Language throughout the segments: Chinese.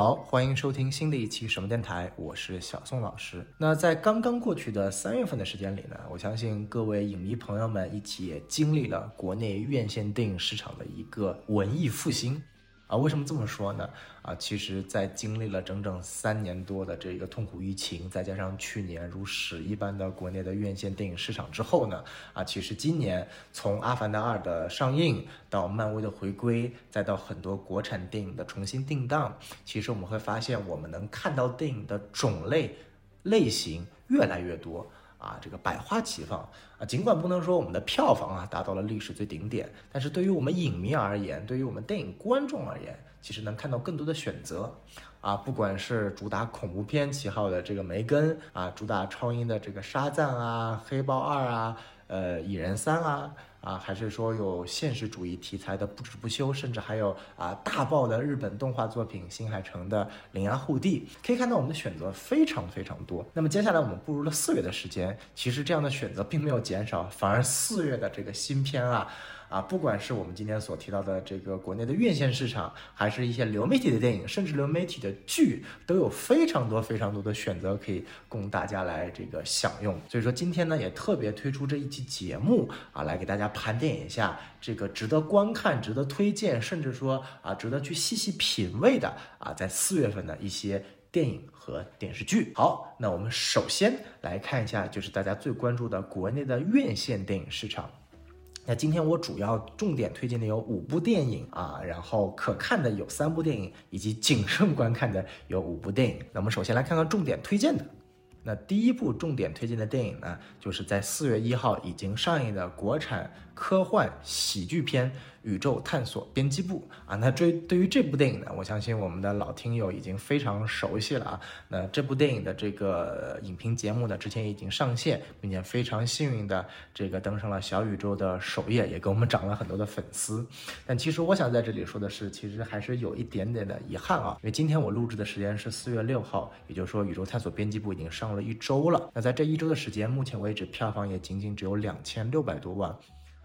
好，欢迎收听新的一期什么电台，我是小宋老师。那在刚刚过去的三月份的时间里呢，我相信各位影迷朋友们一起也经历了国内院线电影市场的一个文艺复兴。啊，为什么这么说呢？啊，其实，在经历了整整三年多的这个痛苦疫情，再加上去年如屎一般的国内的院线电影市场之后呢，啊，其实今年从《阿凡达二》的上映到漫威的回归，再到很多国产电影的重新定档，其实我们会发现，我们能看到电影的种类、类型越来越多。啊，这个百花齐放啊！尽管不能说我们的票房啊达到了历史最顶点，但是对于我们影迷而言，对于我们电影观众而言，其实能看到更多的选择啊！不管是主打恐怖片旗号的这个梅根啊，主打超英的这个沙赞啊，黑豹二啊，呃，蚁人三啊。啊，还是说有现实主义题材的不止不休，甚至还有啊大爆的日本动画作品《新海诚的铃芽护地》，可以看到我们的选择非常非常多。那么接下来我们步入了四月的时间，其实这样的选择并没有减少，反而四月的这个新片啊。啊，不管是我们今天所提到的这个国内的院线市场，还是一些流媒体的电影，甚至流媒体的剧，都有非常多非常多的选择可以供大家来这个享用。所以说今天呢，也特别推出这一期节目啊，来给大家盘点一下这个值得观看、值得推荐，甚至说啊，值得去细细品味的啊，在四月份的一些电影和电视剧。好，那我们首先来看一下，就是大家最关注的国内的院线电影市场。那今天我主要重点推荐的有五部电影啊，然后可看的有三部电影，以及谨慎观看的有五部电影。那我们首先来看看重点推荐的。那第一部重点推荐的电影呢，就是在四月一号已经上映的国产科幻喜剧片。宇宙探索编辑部啊，那这对于这部电影呢，我相信我们的老听友已经非常熟悉了啊。那这部电影的这个影评节目呢，之前已经上线，并且非常幸运的这个登上了小宇宙的首页，也给我们涨了很多的粉丝。但其实我想在这里说的是，其实还是有一点点的遗憾啊，因为今天我录制的时间是四月六号，也就是说宇宙探索编辑部已经上了一周了。那在这一周的时间，目前为止票房也仅仅只有两千六百多万。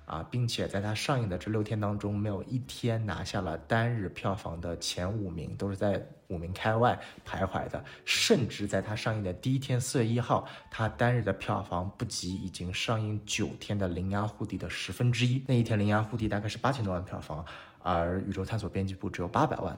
啊，并且在它上映的这六天当中，没有一天拿下了单日票房的前五名，都是在五名开外徘徊的。甚至在它上映的第一天，四月一号，它单日的票房不及已经上映九天的《铃芽护地》的十分之一。那一天，《铃芽护地》大概是八千多万票房。而宇宙探索编辑部只有八百万，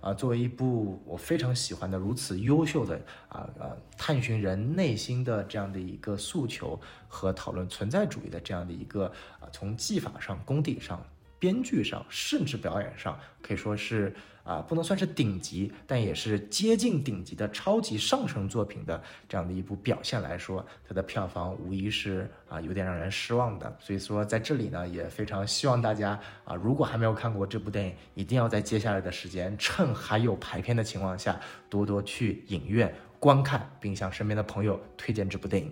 啊，作为一部我非常喜欢的如此优秀的啊呃探寻人内心的这样的一个诉求和讨论存在主义的这样的一个啊从技法上功底上。编剧上，甚至表演上，可以说是啊，不能算是顶级，但也是接近顶级的超级上乘作品的这样的一部表现来说，它的票房无疑是啊有点让人失望的。所以说，在这里呢，也非常希望大家啊，如果还没有看过这部电影，一定要在接下来的时间，趁还有排片的情况下，多多去影院观看，并向身边的朋友推荐这部电影。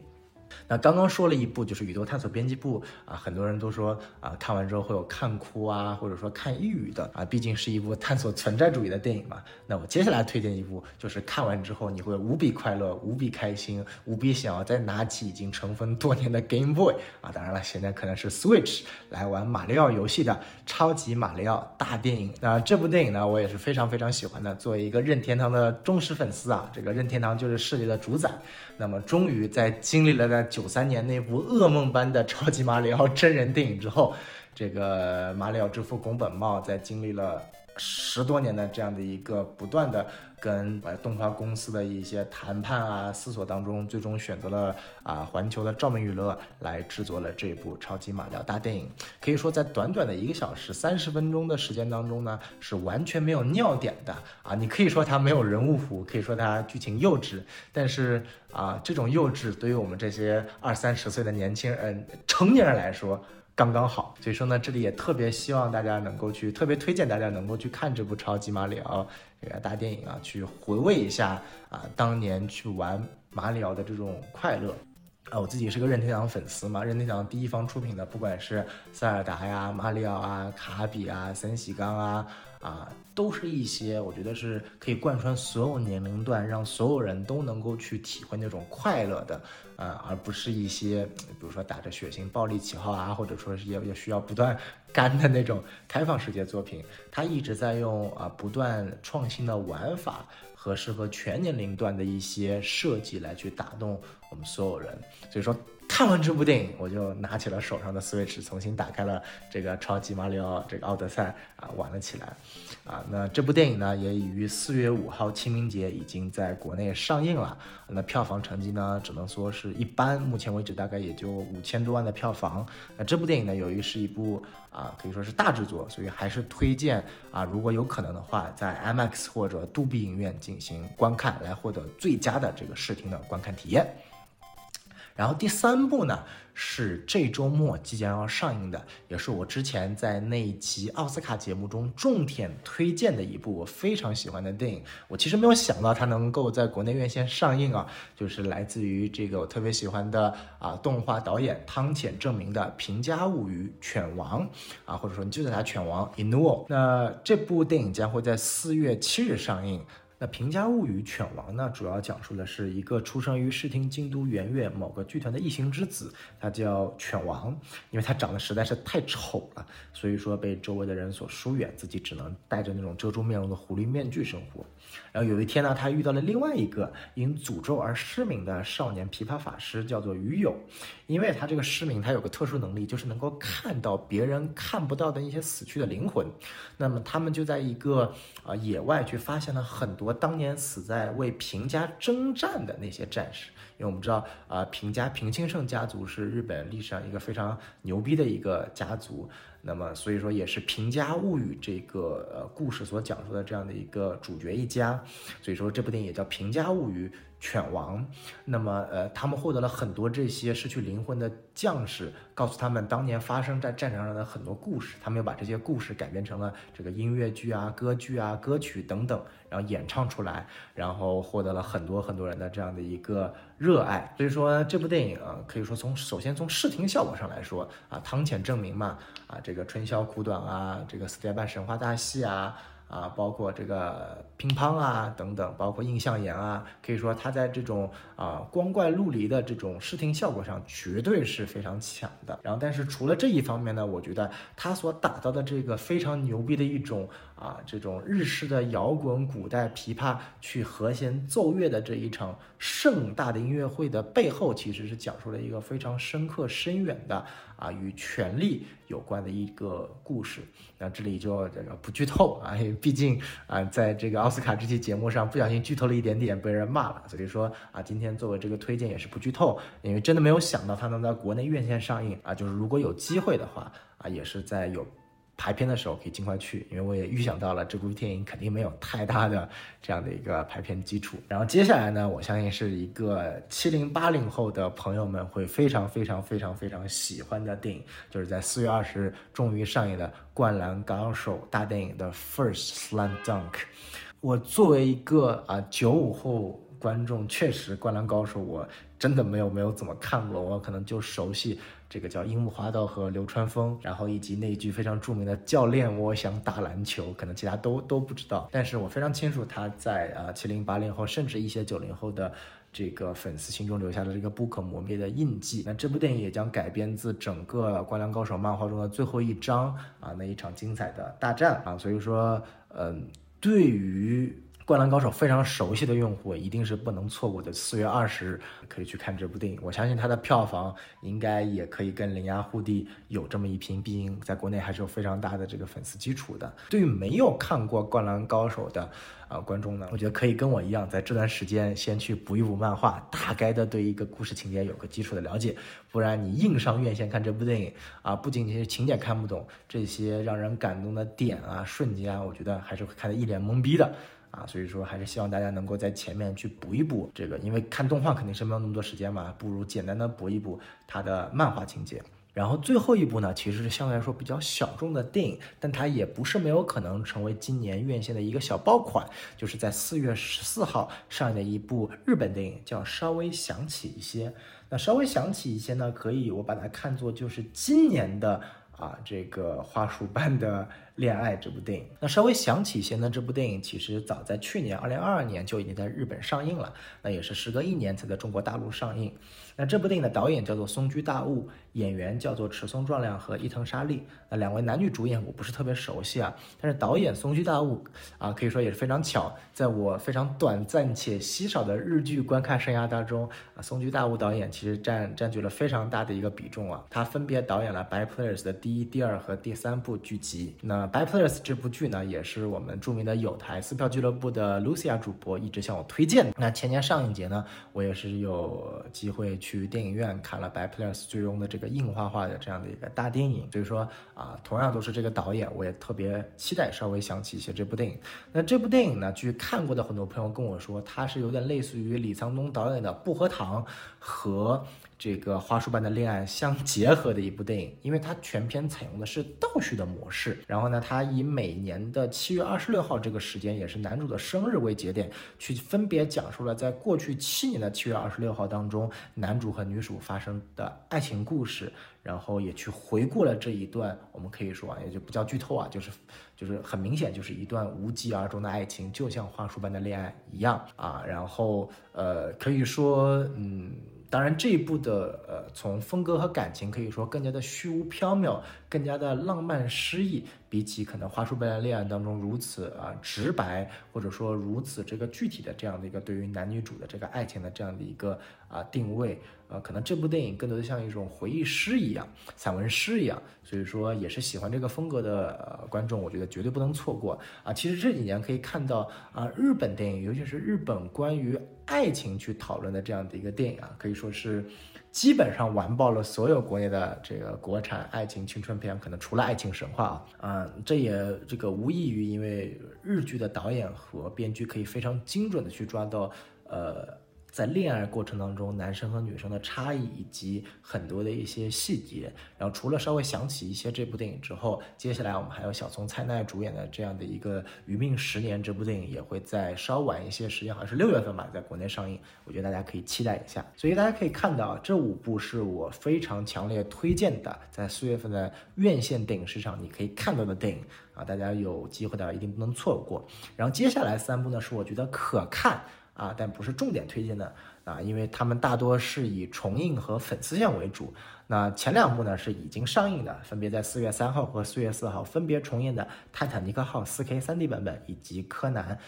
那刚刚说了一部就是《宇宙探索编辑部》啊，很多人都说啊，看完之后会有看哭啊，或者说看抑郁的啊，毕竟是一部探索存在主义的电影嘛。那我接下来推荐一部，就是看完之后你会无比快乐、无比开心、无比想要再拿起已经尘封多年的 Game Boy 啊，当然了，现在可能是 Switch 来玩马里奥游戏的《超级马里奥大电影》。那这部电影呢，我也是非常非常喜欢的。作为一个任天堂的忠实粉丝啊，这个任天堂就是世界的主宰。那么终于在经历了在九三年那部噩梦般的超级马里奥真人电影之后，这个马里奥之父宫本茂在经历了。十多年的这样的一个不断的跟呃动画公司的一些谈判啊思索当中，最终选择了啊环球的照明娱乐来制作了这部超级马里奥大电影。可以说在短短的一个小时三十分钟的时间当中呢，是完全没有尿点的啊！你可以说它没有人物弧，可以说它剧情幼稚，但是啊这种幼稚对于我们这些二三十岁的年轻人、成年人来说。刚刚好，所以说呢，这里也特别希望大家能够去，特别推荐大家能够去看这部超级马里奥这个大电影啊，去回味一下啊当年去玩马里奥的这种快乐啊。我自己是个任天堂粉丝嘛，任天堂第一方出品的，不管是塞尔达呀、马里奥啊、卡比啊、森喜刚啊。啊，都是一些我觉得是可以贯穿所有年龄段，让所有人都能够去体会那种快乐的，啊，而不是一些比如说打着血腥暴力旗号啊，或者说是也也需要不断干的那种开放世界作品。它一直在用啊不断创新的玩法和适合全年龄段的一些设计来去打动我们所有人。所以说。看完这部电影，我就拿起了手上的 Switch，重新打开了这个超级马里奥这个奥德赛啊，玩了起来。啊，那这部电影呢，也已于四月五号清明节已经在国内上映了。那票房成绩呢，只能说是一般，目前为止大概也就五千多万的票房。那这部电影呢，由于是一部啊，可以说是大制作，所以还是推荐啊，如果有可能的话，在 IMAX 或者杜比影院进行观看，来获得最佳的这个视听的观看体验。然后第三部呢，是这周末即将要上映的，也是我之前在那一集奥斯卡节目中重点推荐的一部我非常喜欢的电影。我其实没有想到它能够在国内院线上映啊，就是来自于这个我特别喜欢的啊动画导演汤浅证明的《平家物语：犬王》啊，或者说你就叫它犬王 Inu。那这部电影将会在四月七日上映。那《平家物语：犬王》呢，主要讲述的是一个出生于视听京都圆月某个剧团的异形之子，他叫犬王，因为他长得实在是太丑了，所以说被周围的人所疏远，自己只能戴着那种遮住面容的狐狸面具生活。然后有一天呢，他遇到了另外一个因诅咒而失明的少年琵琶法师，叫做鱼友。因为他这个失明，他有个特殊能力，就是能够看到别人看不到的一些死去的灵魂。那么他们就在一个啊野外去发现了很多当年死在为平家征战的那些战士。因为我们知道啊，平家平清盛家族是日本历史上一个非常牛逼的一个家族。那么，所以说也是《平家物语》这个呃故事所讲述的这样的一个主角一家，所以说这部电影也叫《平家物语：犬王》。那么，呃，他们获得了很多这些失去灵魂的将士，告诉他们当年发生在战场上的很多故事，他们又把这些故事改编成了这个音乐剧啊、歌剧啊、歌曲等等。然后演唱出来，然后获得了很多很多人的这样的一个热爱。所以说这部电影啊，可以说从首先从视听效果上来说啊，汤浅证明嘛，啊这这个春宵苦短啊，这个四叠半神话大戏啊。啊，包括这个乒乓啊等等，包括印象岩啊，可以说它在这种啊光怪陆离的这种视听效果上绝对是非常强的。然后，但是除了这一方面呢，我觉得它所打造的这个非常牛逼的一种啊这种日式的摇滚古代琵琶去和弦奏乐的这一场盛大的音乐会的背后，其实是讲述了一个非常深刻深远的。啊，与权力有关的一个故事，那这里就这个不剧透啊，因为毕竟啊，在这个奥斯卡这期节目上不小心剧透了一点点，被人骂了，所以说啊，今天作为这个推荐也是不剧透，因为真的没有想到它能在国内院线上映啊，就是如果有机会的话啊，也是在有。排片的时候可以尽快去，因为我也预想到了这部电影肯定没有太大的这样的一个排片基础。然后接下来呢，我相信是一个七零八零后的朋友们会非常非常非常非常喜欢的电影，就是在四月二十日终于上映的《灌篮高手》大电影的 First Slam Dunk。我作为一个啊九五后。观众确实，《灌篮高手》我真的没有没有怎么看过，我可能就熟悉这个叫樱木花道和流川枫，然后以及那一句非常著名的“教练，我想打篮球”，可能其他都都不知道。但是我非常清楚他在啊七零八零后，甚至一些九零后的这个粉丝心中留下的这个不可磨灭的印记。那这部电影也将改编自整个《灌篮高手》漫画中的最后一章啊那一场精彩的大战啊，所以说，嗯，对于。灌篮高手非常熟悉的用户一定是不能错过的。四月二十日可以去看这部电影，我相信它的票房应该也可以跟《铃芽护地》有这么一拼，毕竟在国内还是有非常大的这个粉丝基础的。对于没有看过《灌篮高手》的啊观众呢，我觉得可以跟我一样，在这段时间先去补一补漫画，大概的对一个故事情节有个基础的了解。不然你硬上院线看这部电影啊，不仅仅是情节看不懂，这些让人感动的点啊、瞬间啊，我觉得还是会看得一脸懵逼的。啊，所以说还是希望大家能够在前面去补一补这个，因为看动画肯定是没有那么多时间嘛，不如简单的补一补它的漫画情节。然后最后一部呢，其实是相对来说比较小众的电影，但它也不是没有可能成为今年院线的一个小爆款，就是在四月十四号上映的一部日本电影，叫《稍微想起一些》。那稍微想起一些呢，可以我把它看作就是今年的啊这个花束般的。恋爱》这部电影。那稍微想起一些呢，这部电影其实早在去年二零二二年就已经在日本上映了，那也是时隔一年才在中国大陆上映。那这部电影的导演叫做松居大悟，演员叫做池松壮亮和伊藤沙莉。那两位男女主演我不是特别熟悉啊，但是导演松居大悟啊，可以说也是非常巧，在我非常短暂且稀少的日剧观看生涯当中啊，松居大悟导演其实占占据了非常大的一个比重啊。他分别导演了《By Players》的第一、第二和第三部剧集。那《By Players》这部剧呢，也是我们著名的有台撕票俱乐部的 Lucia 主播一直向我推荐的。那前年上映节呢，我也是有机会。去去电影院看了《By Players》最终的这个硬化化的这样的一个大电影，所以说啊，同样都是这个导演，我也特别期待稍微想起一些这部电影。那这部电影呢，据看过的很多朋友跟我说，它是有点类似于李沧东导演的《薄荷糖》和。这个花束般的恋爱相结合的一部电影，因为它全片采用的是倒叙的模式。然后呢，它以每年的七月二十六号这个时间，也是男主的生日为节点，去分别讲述了在过去七年的七月二十六号当中，男主和女主发生的爱情故事。然后也去回顾了这一段，我们可以说啊，也就不叫剧透啊，就是就是很明显，就是一段无疾而终的爱情，就像花束般的恋爱一样啊。然后呃，可以说嗯。当然，这一部的呃，从风格和感情可以说更加的虚无缥缈，更加的浪漫诗意，比起可能《花束般的恋爱》当中如此啊直白，或者说如此这个具体的这样的一个对于男女主的这个爱情的这样的一个啊定位，呃，可能这部电影更多的像一种回忆诗一样，散文诗一样，所以说也是喜欢这个风格的呃观众，我觉得绝对不能错过啊。其实这几年可以看到啊，日本电影，尤其是日本关于爱情去讨论的这样的一个电影啊，可以说是基本上完爆了所有国内的这个国产爱情青春片，可能除了《爱情神话》啊，嗯，这也这个无异于因为日剧的导演和编剧可以非常精准的去抓到呃。在恋爱过程当中，男生和女生的差异以及很多的一些细节，然后除了稍微想起一些这部电影之后，接下来我们还有小松菜奈主演的这样的一个《余命十年》这部电影也会在稍晚一些时间，好像是六月份吧，在国内上映，我觉得大家可以期待一下。所以大家可以看到，这五部是我非常强烈推荐的，在四月份的院线电影市场你可以看到的电影啊，大家有机会的一定不能错过。然后接下来三部呢，是我觉得可看。啊，但不是重点推荐的啊，因为他们大多是以重映和粉丝向为主。那前两部呢是已经上映的，分别在四月三号和四月四号分别重映的《泰坦尼克号》4K 3D 版本以及《柯南：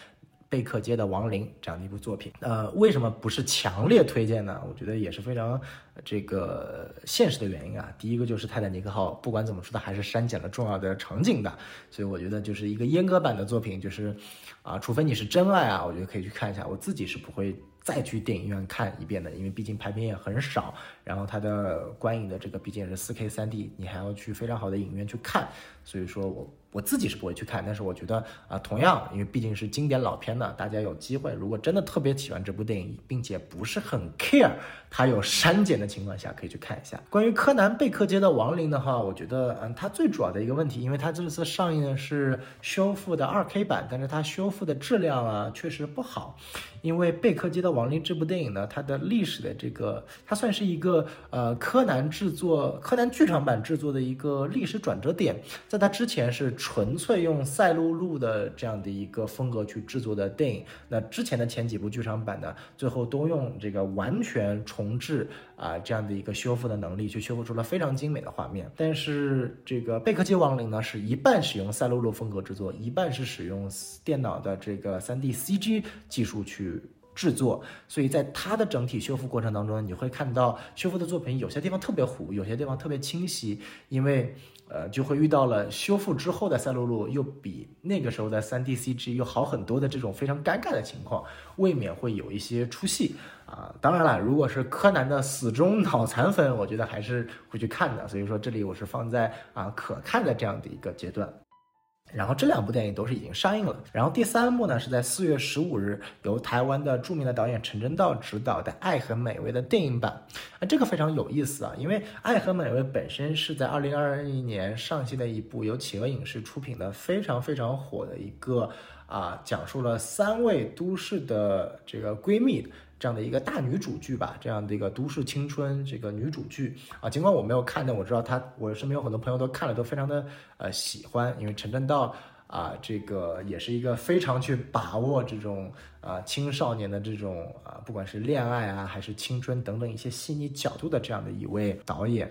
贝克街的亡灵》这样的一部作品。呃，为什么不是强烈推荐呢？我觉得也是非常这个现实的原因啊。第一个就是《泰坦尼克号》，不管怎么说，它还是删减了重要的场景的，所以我觉得就是一个阉割版的作品，就是。啊，除非你是真爱啊，我觉得可以去看一下。我自己是不会再去电影院看一遍的，因为毕竟排片也很少，然后它的观影的这个毕竟是四 K 三 D，你还要去非常好的影院去看，所以说我。我自己是不会去看，但是我觉得啊，同样，因为毕竟是经典老片呢，大家有机会，如果真的特别喜欢这部电影，并且不是很 care 它有删减的情况下，可以去看一下。关于柯南贝克街的亡灵的话，我觉得，嗯，它最主要的一个问题，因为它这次上映的是修复的二 K 版，但是它修复的质量啊，确实不好。因为贝克街的亡灵这部电影呢，它的历史的这个，它算是一个呃柯南制作、柯南剧场版制作的一个历史转折点，在它之前是。纯粹用赛璐璐的这样的一个风格去制作的电影，那之前的前几部剧场版呢，最后都用这个完全重重置啊这样的一个修复的能力，去修复出了非常精美的画面。但是这个贝克街亡灵呢，是一半使用赛璐璐风格制作，一半是使用电脑的这个 3D CG 技术去制作，所以在它的整体修复过程当中，你会看到修复的作品有些地方特别糊，有些地方特别清晰，因为。呃，就会遇到了修复之后的赛璐璐又比那个时候的三 D CG 又好很多的这种非常尴尬的情况，未免会有一些出戏啊。当然了，如果是柯南的死忠脑残粉，我觉得还是会去看的。所以说这里我是放在啊可看的这样的一个阶段。然后这两部电影都是已经上映了。然后第三部呢，是在四月十五日由台湾的著名的导演陈真道执导的《爱很美味》的电影版。啊，这个非常有意思啊，因为《爱很美味》本身是在二零二一年上线的一部由企鹅影视出品的非常非常火的一个啊，讲述了三位都市的这个闺蜜。这样的一个大女主剧吧，这样的一个都市青春这个女主剧啊。尽管我没有看，但我知道她，我身边有很多朋友都看了，都非常的呃喜欢，因为陈正道啊，这个也是一个非常去把握这种啊青少年的这种啊，不管是恋爱啊还是青春等等一些细腻角度的这样的一位导演。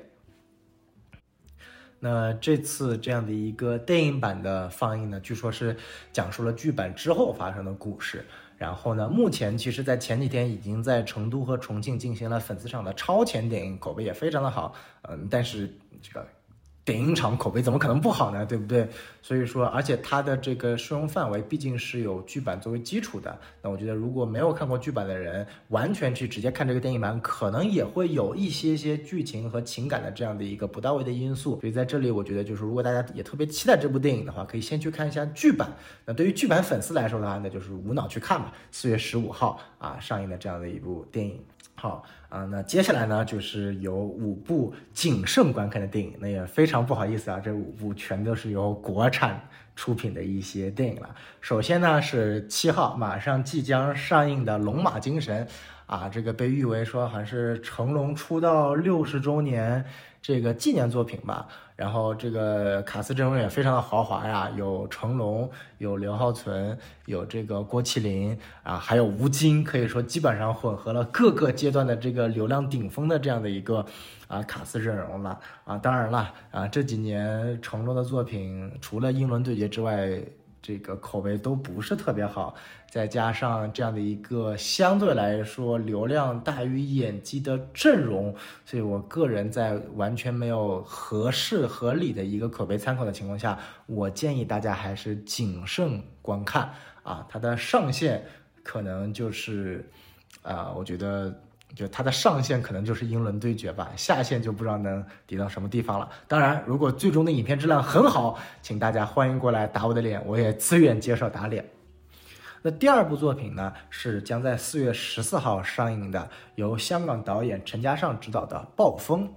那这次这样的一个电影版的放映呢，据说是讲述了剧本之后发生的故事。然后呢，目前其实，在前几天已经在成都和重庆进行了粉丝场的超前点映，口碑也非常的好。嗯，但是这个。电影厂口碑怎么可能不好呢？对不对？所以说，而且它的这个适用范围毕竟是有剧版作为基础的。那我觉得，如果没有看过剧版的人，完全去直接看这个电影版，可能也会有一些些剧情和情感的这样的一个不到位的因素。所以在这里，我觉得就是，如果大家也特别期待这部电影的话，可以先去看一下剧版。那对于剧版粉丝来说的话，那就是无脑去看吧。四月十五号啊上映的这样的一部电影。好啊，那接下来呢，就是有五部谨慎观看的电影，那也非常不好意思啊，这五部全都是由国产出品的一些电影了。首先呢是七号马上即将上映的《龙马精神》，啊，这个被誉为说好像是成龙出道六十周年这个纪念作品吧。然后这个卡斯阵容也非常的豪华呀，有成龙，有刘浩存，有这个郭麒麟啊，还有吴京，可以说基本上混合了各个阶段的这个流量顶峰的这样的一个啊卡斯阵容了啊。当然了啊，这几年成龙的作品除了英伦对决之外。这个口碑都不是特别好，再加上这样的一个相对来说流量大于演技的阵容，所以我个人在完全没有合适合理的一个口碑参考的情况下，我建议大家还是谨慎观看啊。它的上限可能就是，啊，我觉得。就它的上限可能就是英伦对决吧，下限就不知道能抵到什么地方了。当然，如果最终的影片质量很好，请大家欢迎过来打我的脸，我也自愿接受打脸。那第二部作品呢，是将在四月十四号上映的，由香港导演陈嘉上执导的《暴风》。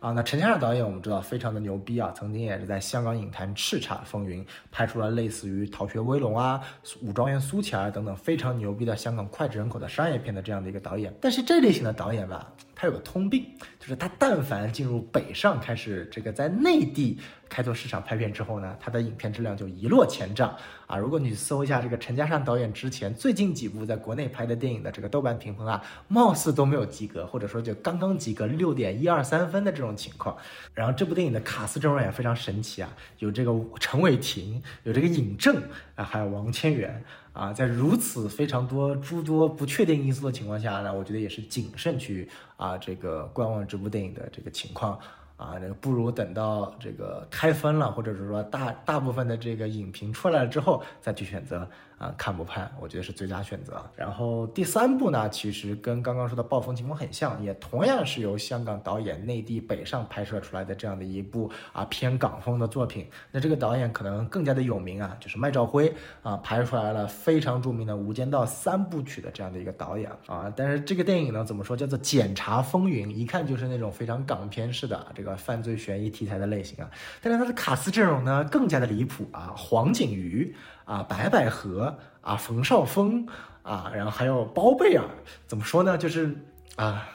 啊，那陈嘉上导演我们知道非常的牛逼啊，曾经也是在香港影坛叱咤风云，拍出了类似于《逃学威龙》啊、《武状元苏乞儿》等等非常牛逼的香港脍炙人口的商业片的这样的一个导演。但是这类型的导演吧。他有个通病，就是他但凡进入北上开始这个在内地开拓市场拍片之后呢，他的影片质量就一落千丈啊！如果你搜一下这个陈嘉上导演之前最近几部在国内拍的电影的这个豆瓣评分啊，貌似都都没有及格，或者说就刚刚及格六点一二三分的这种情况。然后这部电影的卡斯阵容也非常神奇啊，有这个陈伟霆，有这个尹正啊，还有王千源。啊，在如此非常多诸多不确定因素的情况下呢，我觉得也是谨慎去啊这个观望这部电影的这个情况。啊，这个不如等到这个开分了，或者是说大大部分的这个影评出来了之后再去选择啊，看不看？我觉得是最佳选择。然后第三部呢，其实跟刚刚说的《暴风》情况很像，也同样是由香港导演内地北上拍摄出来的这样的一部啊偏港风的作品。那这个导演可能更加的有名啊，就是麦兆辉啊，拍出来了非常著名的《无间道》三部曲的这样的一个导演啊。但是这个电影呢，怎么说叫做《检察风云》，一看就是那种非常港片式的这个。犯罪悬疑题材的类型啊，但是它的卡斯阵容呢更加的离谱啊，黄景瑜啊，白百合啊，冯绍峰啊，然后还有包贝尔，怎么说呢？就是啊，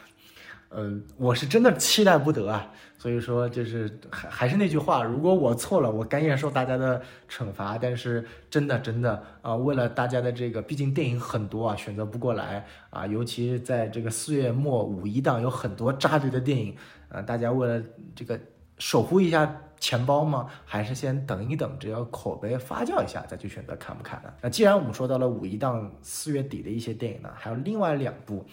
嗯，我是真的期待不得啊。所以说，就是还还是那句话，如果我错了，我甘愿受大家的惩罚。但是真的真的啊，为了大家的这个，毕竟电影很多啊，选择不过来啊，尤其是在这个四月末五一档有很多扎堆的电影。啊，大家为了这个守护一下钱包吗？还是先等一等，只要口碑发酵一下再去选择看不看呢？那既然我们说到了五一档四月底的一些电影呢，还有另外两部，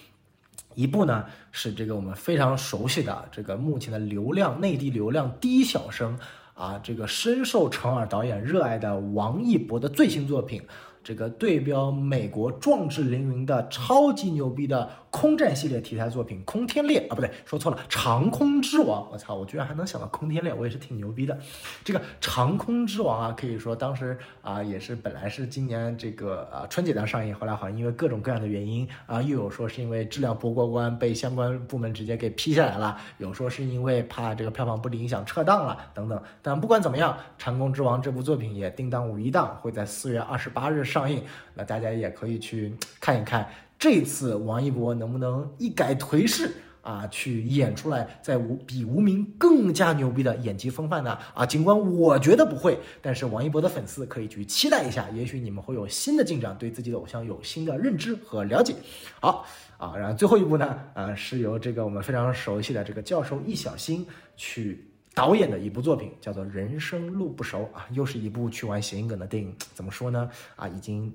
一部呢是这个我们非常熟悉的这个目前的流量内地流量第一小生啊，这个深受陈耳导演热爱的王一博的最新作品。这个对标美国壮志凌云的超级牛逼的空战系列题材作品《空天猎》啊，不对，说错了，《长空之王》。我操，我居然还能想到《空天猎》，我也是挺牛逼的。这个《长空之王》啊，可以说当时啊也是本来是今年这个啊春节档上映，后来好像因为各种各样的原因啊，又有说是因为质量不过关被相关部门直接给批下来了，有说是因为怕这个票房不理想撤档了等等。但不管怎么样，《长空之王》这部作品也定档五一档，会在四月二十八日。上映，那大家也可以去看一看这次王一博能不能一改颓势？啊，去演出来，在无比无名更加牛逼的演技风范呢？啊，尽管我觉得不会，但是王一博的粉丝可以去期待一下，也许你们会有新的进展，对自己的偶像有新的认知和了解。好啊，然后最后一部呢，啊，是由这个我们非常熟悉的这个教授易小星去导演的一部作品，叫做《人生路不熟》啊，又是一部去玩谐音梗的电影。怎么说呢？啊，已经。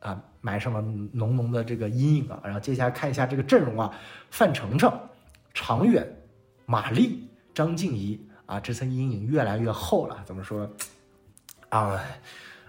啊，埋上了浓浓的这个阴影啊！然后接下来看一下这个阵容啊，范丞丞、常远、马丽、张婧仪啊，这层阴影越来越厚了。怎么说？啊，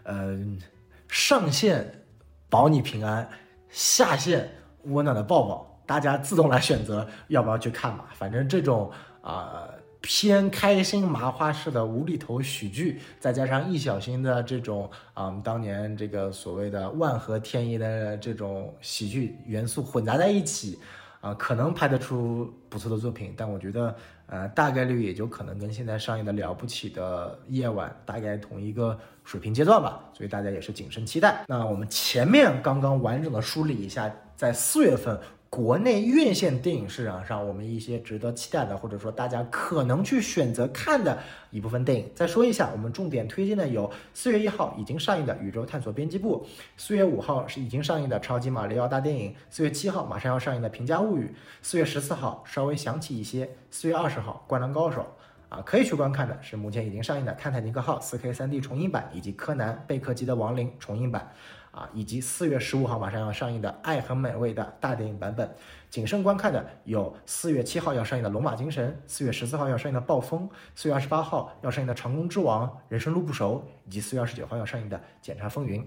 嗯，上线保你平安，下线温暖的抱抱，大家自动来选择要不要去看吧。反正这种啊。偏开心麻花式的无厘头喜剧，再加上易小星的这种啊，当年这个所谓的万合天宜的这种喜剧元素混杂在一起，啊，可能拍得出不错的作品。但我觉得，呃，大概率也就可能跟现在上映的了不起的夜晚大概同一个水平阶段吧。所以大家也是谨慎期待。那我们前面刚刚完整的梳理一下，在四月份。国内院线电影市场上，我们一些值得期待的，或者说大家可能去选择看的一部分电影。再说一下，我们重点推荐的有四月一号已经上映的《宇宙探索编辑部》，四月五号是已经上映的《超级马里奥大电影》，四月七号马上要上映的《平价物语》，四月十四号稍微想起一些，四月二十号《灌篮高手》啊，可以去观看的是目前已经上映的《泰坦尼克号》四 K 三 D 重映版以及《柯南：贝克级的亡灵》重映版。啊，以及四月十五号马上要上映的《爱很美味》的大电影版本，谨慎观看的有四月七号要上映的《龙马精神》，四月十四号要上映的《暴风》，四月二十八号要上映的《长空之王》，人生路不熟，以及四月二十九号要上映的《检察风云》。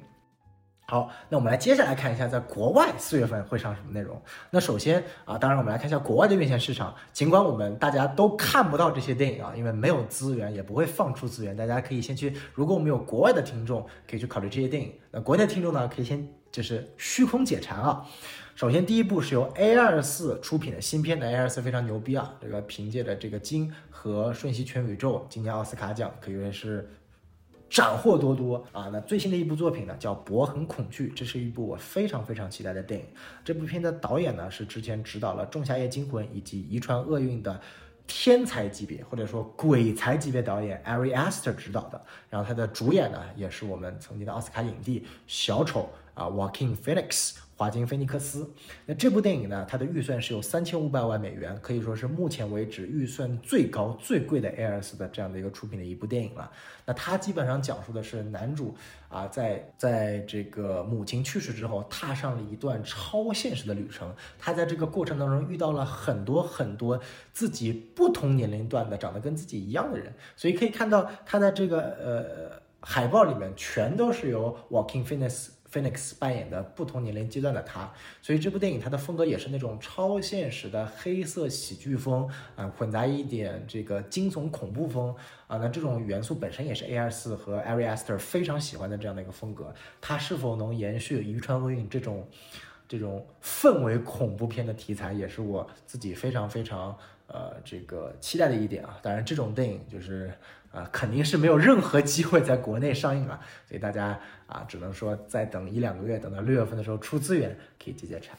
好，那我们来接下来看一下，在国外四月份会上什么内容。那首先啊，当然我们来看一下国外的院线市场。尽管我们大家都看不到这些电影啊，因为没有资源，也不会放出资源。大家可以先去，如果我们有国外的听众，可以去考虑这些电影。那国内听众呢，可以先就是虚空解馋啊。首先第一部是由 A 二四出品的新片的 A 二四非常牛逼啊，这个凭借着这个金和瞬息全宇宙今年奥斯卡奖可以说是。斩获多多啊！那最新的一部作品呢，叫《博很恐惧》，这是一部我非常非常期待的电影。这部片的导演呢，是之前执导了《仲夏夜惊魂》以及《遗传厄运》的天才级别或者说鬼才级别导演 Ari Aster 指导的。然后他的主演呢，也是我们曾经的奥斯卡影帝小丑啊，Joaquin Phoenix。华金菲尼克斯，那这部电影呢？它的预算是有三千五百万美元，可以说是目前为止预算最高、最贵的 Airs 的这样的一个出品的一部电影了。那它基本上讲述的是男主啊，在在这个母亲去世之后，踏上了一段超现实的旅程。他在这个过程当中遇到了很多很多自己不同年龄段的长得跟自己一样的人，所以可以看到他在这个呃海报里面全都是由 Walking Fitness。Phoenix 扮演的不同年龄阶段的他，所以这部电影它的风格也是那种超现实的黑色喜剧风啊，混杂一点这个惊悚恐怖风啊，那这种元素本身也是 A 二四和 Ari Aster 非常喜欢的这样的一个风格。它是否能延续《遗传厄运》这种这种氛围恐怖片的题材，也是我自己非常非常呃这个期待的一点啊。当然，这种电影就是。啊，肯定是没有任何机会在国内上映了，所以大家啊，只能说再等一两个月，等到六月份的时候出资源，可以解解馋。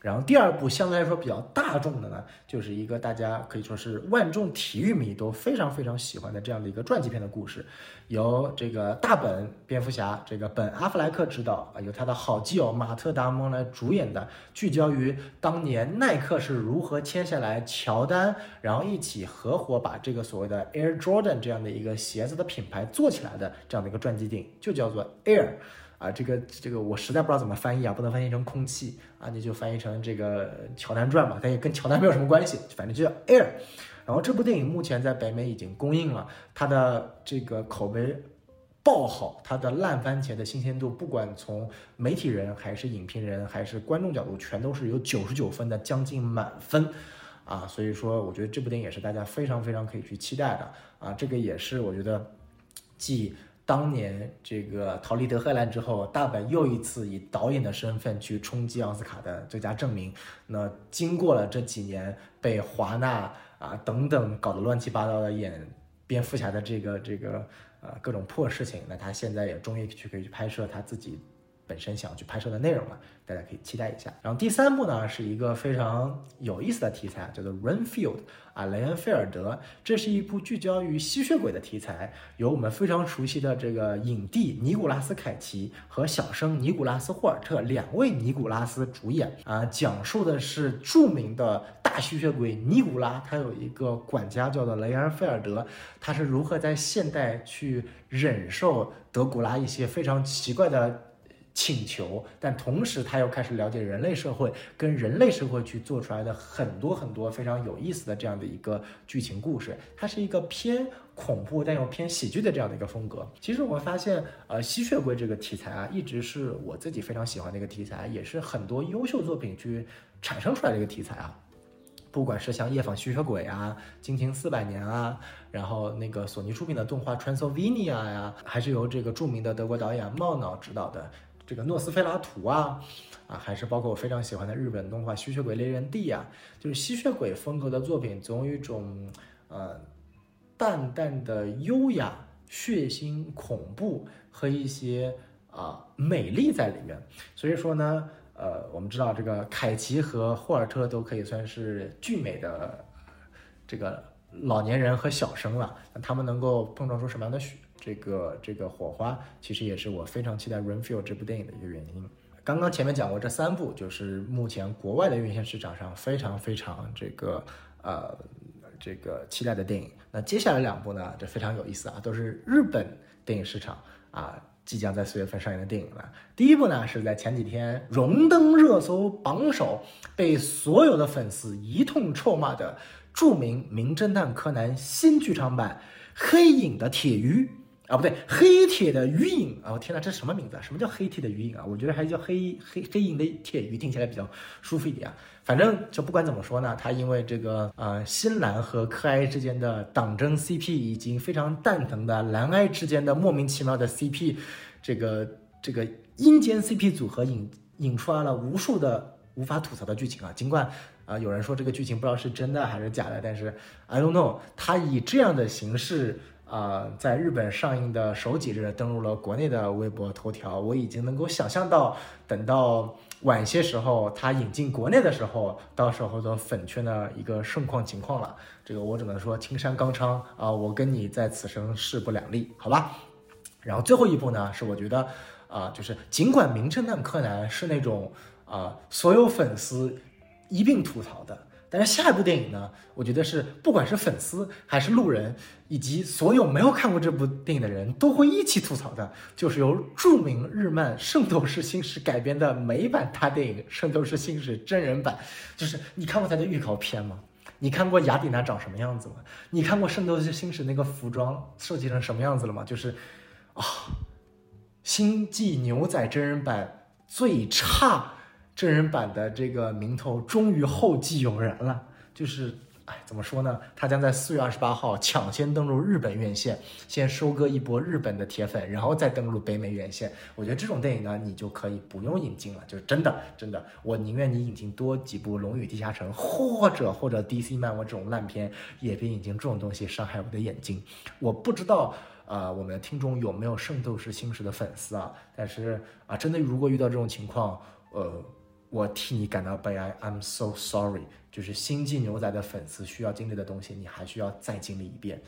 然后第二部相对来说比较大众的呢，就是一个大家可以说是万众体育迷都非常非常喜欢的这样的一个传记片的故事，由这个大本蝙蝠侠这个本阿弗莱克执导啊，由他的好基友马特达蒙来主演的，聚焦于当年耐克是如何签下来乔丹，然后一起合伙把这个所谓的 Air Jordan 这样的一个鞋子的品牌做起来的这样的一个传记电影，就叫做 Air。啊，这个这个我实在不知道怎么翻译啊，不能翻译成空气啊，你就翻译成这个乔丹传吧，但也跟乔丹没有什么关系，反正就叫 Air。然后这部电影目前在北美已经公映了，它的这个口碑爆好，它的烂番茄的新鲜度，不管从媒体人还是影评人还是观众角度，全都是有九十九分的，将近满分啊。所以说，我觉得这部电影也是大家非常非常可以去期待的啊。这个也是我觉得继。当年这个逃离德黑兰之后，大本又一次以导演的身份去冲击奥斯卡的最佳证明。那经过了这几年被华纳啊等等搞得乱七八糟的演蝙蝠侠的这个这个呃各种破事情，那他现在也终于去可以去拍摄他自己本身想要去拍摄的内容了，大家可以期待一下。然后第三部呢是一个非常有意思的题材，叫做《Renfield》啊，雷恩菲尔德。这是一部聚焦于吸血鬼的题材，由我们非常熟悉的这个影帝尼古拉斯凯奇和小生尼古拉斯霍尔特两位尼古拉斯主演啊，讲述的是著名的大吸血鬼尼古拉，他有一个管家叫做雷恩菲尔德，他是如何在现代去忍受德古拉一些非常奇怪的。请求，但同时他又开始了解人类社会，跟人类社会去做出来的很多很多非常有意思的这样的一个剧情故事。它是一个偏恐怖但又偏喜剧的这样的一个风格。其实我们发现，呃，吸血鬼这个题材啊，一直是我自己非常喜欢的一个题材，也是很多优秀作品去产生出来的一个题材啊。不管是像《夜访吸血鬼》啊，《惊情四百年》啊，然后那个索尼出品的动画《Transylvania》呀，还是由这个著名的德国导演茂脑执导的。这个诺斯菲拉图啊，啊，还是包括我非常喜欢的日本动画《吸血鬼猎人 D》啊，就是吸血鬼风格的作品，总有一种呃淡淡的优雅、血腥、恐怖和一些啊美丽在里面。所以说呢，呃，我们知道这个凯奇和霍尔特都可以算是俊美的这个老年人和小生了，那他们能够碰撞出什么样的血？这个这个火花其实也是我非常期待《Renfield》这部电影的一个原因。刚刚前面讲过这三部，就是目前国外的院线市场上非常非常这个呃这个期待的电影。那接下来两部呢，这非常有意思啊，都是日本电影市场啊即将在四月份上映的电影了。第一部呢是在前几天荣登热搜榜首，被所有的粉丝一通臭骂的著名《名侦探柯南》新剧场版《黑影的铁鱼》。啊，不对，黑铁的鱼影啊！我天哪，这是什么名字啊？什么叫黑铁的鱼影啊？我觉得还是叫黑黑黑影的铁鱼，听起来比较舒服一点啊。反正就不管怎么说呢，他因为这个呃新兰和柯哀之间的党争 CP，已经非常蛋疼的蓝哀之间的莫名其妙的 CP，这个这个阴间 CP 组合引引出来了无数的无法吐槽的剧情啊。尽管啊有人说这个剧情不知道是真的还是假的，但是 I don't know，他以这样的形式。啊，在日本上映的首几日登录了国内的微博头条，我已经能够想象到，等到晚些时候它引进国内的时候，到时候的粉圈的一个盛况情况了。这个我只能说青山刚昌啊，我跟你在此生势不两立，好吧？然后最后一部呢，是我觉得啊，就是尽管名侦探柯南是那种啊，所有粉丝一并吐槽的。但是下一部电影呢，我觉得是不管是粉丝还是路人，以及所有没有看过这部电影的人都会一起吐槽的，就是由著名日漫《圣斗士星矢》改编的美版大电影《圣斗士星矢》真人版。就是你看过它的预告片吗？你看过雅典娜长什么样子吗？你看过《圣斗士星矢》那个服装设计成什么样子了吗？就是啊，星际牛仔真人版最差。真人版的这个名头终于后继有人了，就是，哎，怎么说呢？他将在四月二十八号抢先登陆日本院线，先收割一波日本的铁粉，然后再登陆北美院线。我觉得这种电影呢，你就可以不用引进了，就是真的，真的，我宁愿你引进多几部《龙与地下城》，或者或者 DC 漫威这种烂片，也别引进这种东西伤害我的眼睛。我不知道，呃，我们的听众有没有《圣斗士星矢》的粉丝啊？但是啊，真的如果遇到这种情况，呃。我替你感到悲哀，I'm so sorry。就是星际牛仔的粉丝需要经历的东西，你还需要再经历一遍。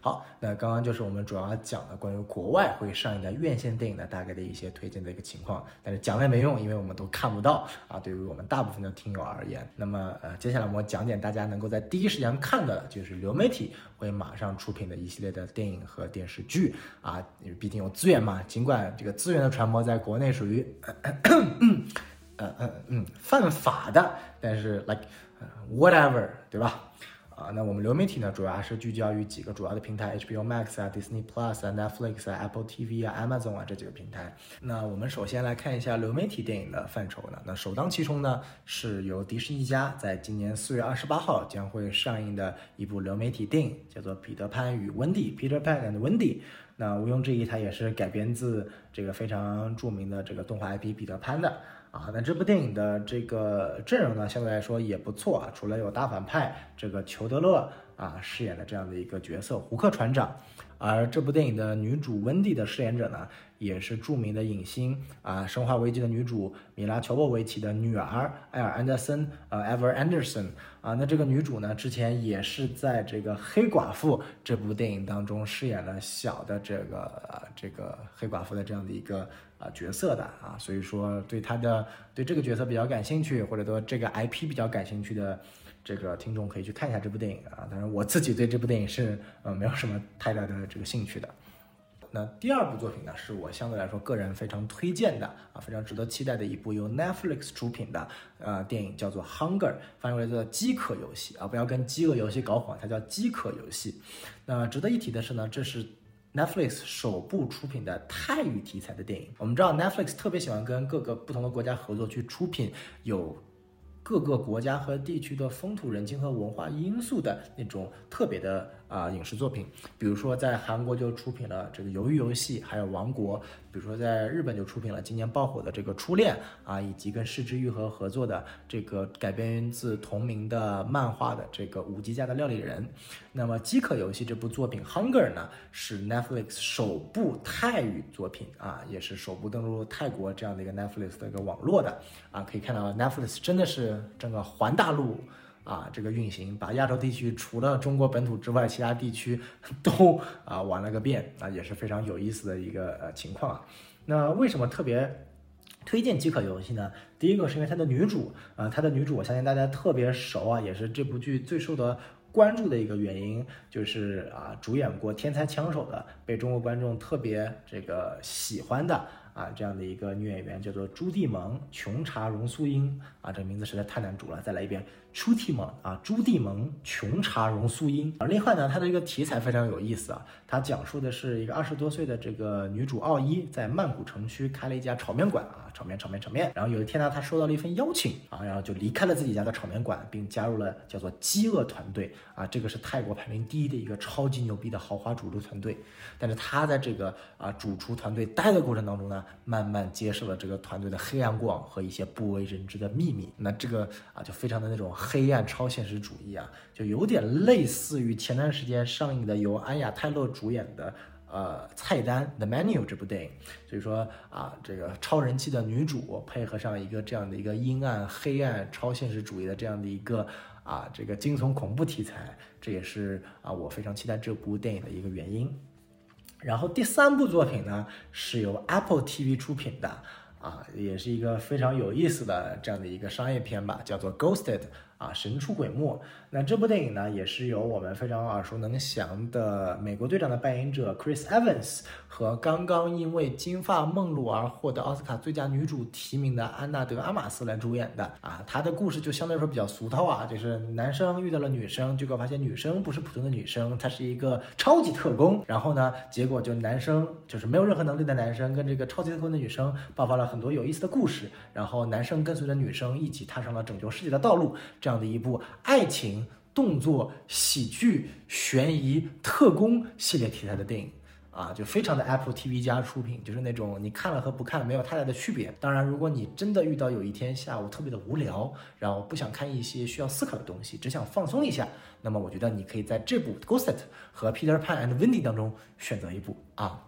好，那刚刚就是我们主要讲的关于国外会上映的院线电影的大概的一些推荐的一个情况。但是讲了也没用，因为我们都看不到啊。对于我们大部分的听友而言，那么呃，接下来我们讲点大家能够在第一时间看到的，就是流媒体会马上出品的一系列的电影和电视剧啊。因为毕竟有资源嘛，尽管这个资源的传播在国内属于。嗯嗯嗯，犯法的，但是 like whatever，对吧？啊，那我们流媒体呢，主要是聚焦于几个主要的平台，HBO Max 啊，Disney Plus 啊，Netflix 啊，Apple TV 啊，Amazon 啊这几个平台。那我们首先来看一下流媒体电影的范畴呢。那首当其冲呢，是由迪士尼家在今年四月二十八号将会上映的一部流媒体电影，叫做《彼得潘与温蒂》（Peter Pan and Wendy）。那毋庸置疑，它也是改编自这个非常著名的这个动画 IP《彼得潘》的。啊，那这部电影的这个阵容呢，相对来说也不错啊。除了有大反派这个裘德勒啊饰演的这样的一个角色胡克船长，而这部电影的女主温蒂的饰演者呢，也是著名的影星啊，《生化危机》的女主米拉乔沃维奇的女儿艾尔安德森，呃，Ever Anderson 啊，那这个女主呢，之前也是在这个《黑寡妇》这部电影当中饰演了小的这个呃这个黑寡妇的这样的一个啊角色的啊，所以说对他的对这个角色比较感兴趣，或者说这个 IP 比较感兴趣的。这个听众可以去看一下这部电影啊，当然我自己对这部电影是呃没有什么太大的这个兴趣的。那第二部作品呢，是我相对来说个人非常推荐的啊，非常值得期待的一部由 Netflix 出品的呃电影，叫做《Hunger》，翻译为叫饥渴游戏啊，不要跟饥饿游戏搞混，它叫饥渴游戏。那值得一提的是呢，这是 Netflix 首部出品的泰语题材的电影。我们知道 Netflix 特别喜欢跟各个不同的国家合作去出品有。各个国家和地区的风土人情和文化因素的那种特别的啊影视作品，比如说在韩国就出品了这个《鱿鱼游戏》，还有《王国》；比如说在日本就出品了今年爆火的这个《初恋》啊，以及跟市之愈合合作的这个改编自同名的漫画的这个《五级家的料理人》。那么《饥渴游戏》这部作品《Hunger》呢，是 Netflix 首部泰语作品啊，也是首部登陆泰国这样的一个 Netflix 的一个网络的啊，可以看到 Netflix 真的是。整个环大陆啊，这个运行，把亚洲地区除了中国本土之外，其他地区 都啊玩了个遍啊，也是非常有意思的一个呃情况啊。那为什么特别推荐饥渴游戏呢？第一个是因为它的女主啊，它的女主我相信大家特别熟啊，也是这部剧最受的关注的一个原因，就是啊主演过《天才枪手》的，被中国观众特别这个喜欢的。啊，这样的一个女演员叫做朱棣蒙琼查荣素英啊，这名字实在太难读了，再来一遍。朱蒂蒙啊，朱蒂蒙琼查荣素英而。另外呢，它的一个题材非常有意思啊，它讲述的是一个二十多岁的这个女主奥伊在曼谷城区开了一家炒面馆啊，炒面炒面炒面。然后有一天呢，她收到了一份邀请啊，然后就离开了自己家的炒面馆，并加入了叫做饥饿团队啊，这个是泰国排名第一的一个超级牛逼的豪华主厨团队。但是她在这个啊主厨团队待的过程当中呢，慢慢揭示了这个团队的黑暗过往和一些不为人知的秘密。那这个啊就非常的那种。黑暗超现实主义啊，就有点类似于前段时间上映的由安雅泰勒主演的呃菜单 The Menu 这部电影。所以说啊，这个超人气的女主配合上一个这样的一个阴暗、黑暗、超现实主义的这样的一个啊这个惊悚恐怖题材，这也是啊我非常期待这部电影的一个原因。然后第三部作品呢是由 Apple TV 出品的啊，也是一个非常有意思的这样的一个商业片吧，叫做 Ghosted。啊，神出鬼没。那这部电影呢，也是由我们非常耳熟能详的美国队长的扮演者 Chris Evans 和刚刚因为金发梦露而获得奥斯卡最佳女主提名的安娜德阿玛斯来主演的。啊，他的故事就相对来说比较俗套啊，就是男生遇到了女生，结果发现女生不是普通的女生，她是一个超级特工。然后呢，结果就男生就是没有任何能力的男生跟这个超级特工的女生爆发了很多有意思的故事。然后男生跟随着女生一起踏上了拯救世界的道路。这样的一部爱情、动作、喜剧、悬疑、特工系列题材的电影啊，就非常的 Apple TV 加出品，就是那种你看了和不看没有太大的区别。当然，如果你真的遇到有一天下午特别的无聊，然后不想看一些需要思考的东西，只想放松一下，那么我觉得你可以在这部《Ghost》和《Peter Pan and Wendy》当中选择一部啊。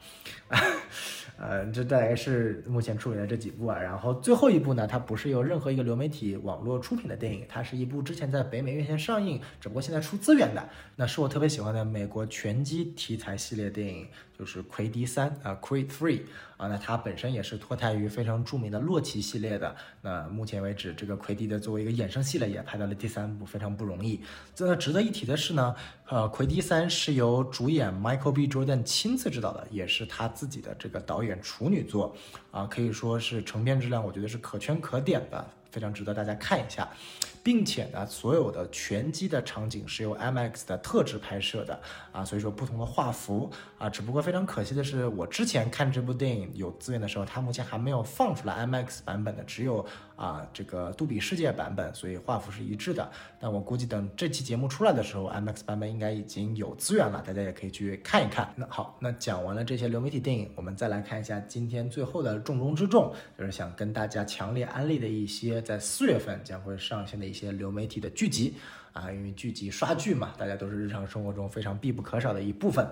呃，这大概是目前出品的这几部啊，然后最后一部呢，它不是由任何一个流媒体网络出品的电影，它是一部之前在北美院线上映，只不过现在出资源的，那是我特别喜欢的美国拳击题材系列电影，就是《奎迪三》啊，《Creed Three》啊，那它本身也是脱胎于非常著名的洛奇系列的，那目前为止，这个奎迪的作为一个衍生系列也拍到了第三部，非常不容易。这值得一提的是呢，呃，《奎迪三》是由主演 Michael B. Jordan 亲自指导的，也是他自己的这个导演。处女作啊，可以说是成片质量，我觉得是可圈可点的，非常值得大家看一下。并且呢，所有的拳击的场景是由 IMAX 的特制拍摄的啊，所以说不同的画幅啊，只不过非常可惜的是，我之前看这部电影有资源的时候，它目前还没有放出来 IMAX 版本的，只有啊这个杜比世界版本，所以画幅是一致的。但我估计等这期节目出来的时候，IMAX 版本应该已经有资源了，大家也可以去看一看。那好，那讲完了这些流媒体电影，我们再来看一下今天最后的重中之重，就是想跟大家强烈安利的一些些在四月份将会上线的一些一些流媒体的剧集啊，因为剧集刷剧嘛，大家都是日常生活中非常必不可少的一部分。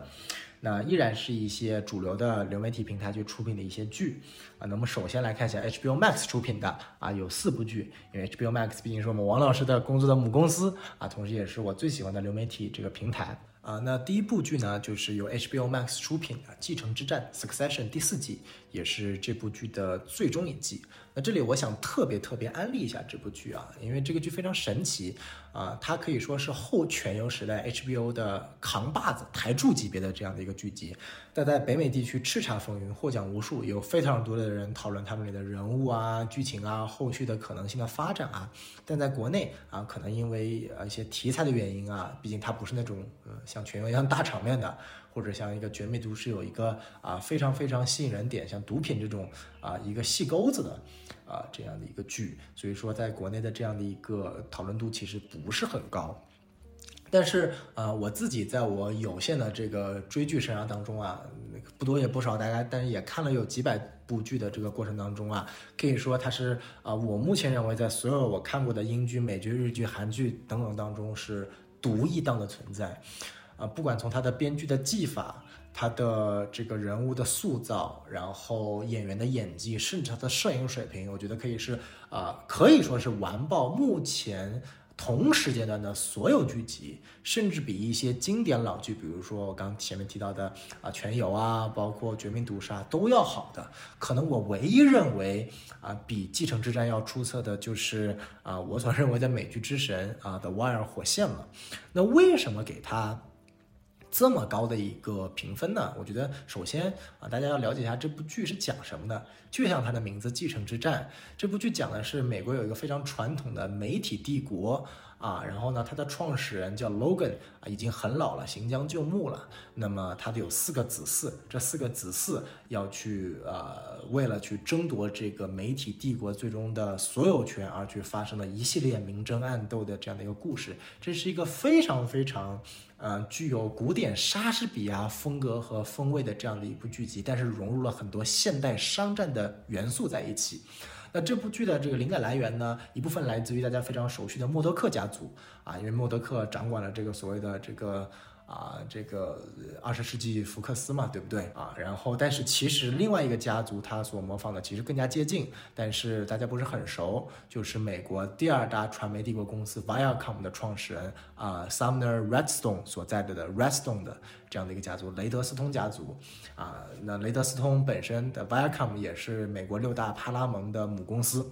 那依然是一些主流的流媒体平台去出品的一些剧啊。那么首先来看一下 HBO Max 出品的啊，有四部剧，因为 HBO Max 毕竟是我们王老师的工作的母公司啊，同时也是我最喜欢的流媒体这个平台啊。那第一部剧呢，就是由 HBO Max 出品的《继承之战》Succession 第四季，也是这部剧的最终一季。那这里我想特别特别安利一下这部剧啊，因为这个剧非常神奇啊，它可以说是后全游时代 HBO 的扛把子、台柱级别的这样的一个剧集。但在北美地区叱咤风云，获奖无数，有非常多的人讨论他们里的人物啊、剧情啊、后续的可能性的发展啊。但在国内啊，可能因为呃一些题材的原因啊，毕竟它不是那种呃像全游一样大场面的。或者像一个绝美毒师有一个啊非常非常吸引人点，像毒品这种啊一个细钩子的啊这样的一个剧，所以说在国内的这样的一个讨论度其实不是很高。但是啊我自己在我有限的这个追剧生涯当中啊，不多也不少，大家但是也看了有几百部剧的这个过程当中啊，可以说它是啊我目前认为在所有我看过的英剧、美剧、日剧、韩剧等等当中是独一档的存在。啊，不管从他的编剧的技法，他的这个人物的塑造，然后演员的演技，甚至他的摄影水平，我觉得可以是啊，可以说是完爆目前。同时间段的所有剧集，甚至比一些经典老剧，比如说我刚前面提到的啊《全游》啊，包括《绝命毒杀》都要好的。可能我唯一认为啊比《继承之战》要出色的，就是啊我所认为的美剧之神啊 The《Wire》火线了。那为什么给他？这么高的一个评分呢？我觉得首先啊，大家要了解一下这部剧是讲什么的。就像它的名字《继承之战》，这部剧讲的是美国有一个非常传统的媒体帝国啊，然后呢，它的创始人叫 Logan 啊，已经很老了，行将就木了。那么他的有四个子嗣，这四个子嗣要去呃，为了去争夺这个媒体帝国最终的所有权而去发生了一系列明争暗斗的这样的一个故事。这是一个非常非常。呃，具有古典莎士比亚风格和风味的这样的一部剧集，但是融入了很多现代商战的元素在一起。那这部剧的这个灵感来源呢，一部分来自于大家非常熟悉的默多克家族啊，因为默多克掌管了这个所谓的这个。啊，这个二十世纪福克斯嘛，对不对啊？然后，但是其实另外一个家族，他所模仿的其实更加接近，但是大家不是很熟，就是美国第二大传媒帝国公司 Viacom 的创始人啊，Sumner Redstone 所在的的 Redstone 的这样的一个家族，雷德斯通家族啊。那雷德斯通本身的 Viacom 也是美国六大派拉蒙的母公司，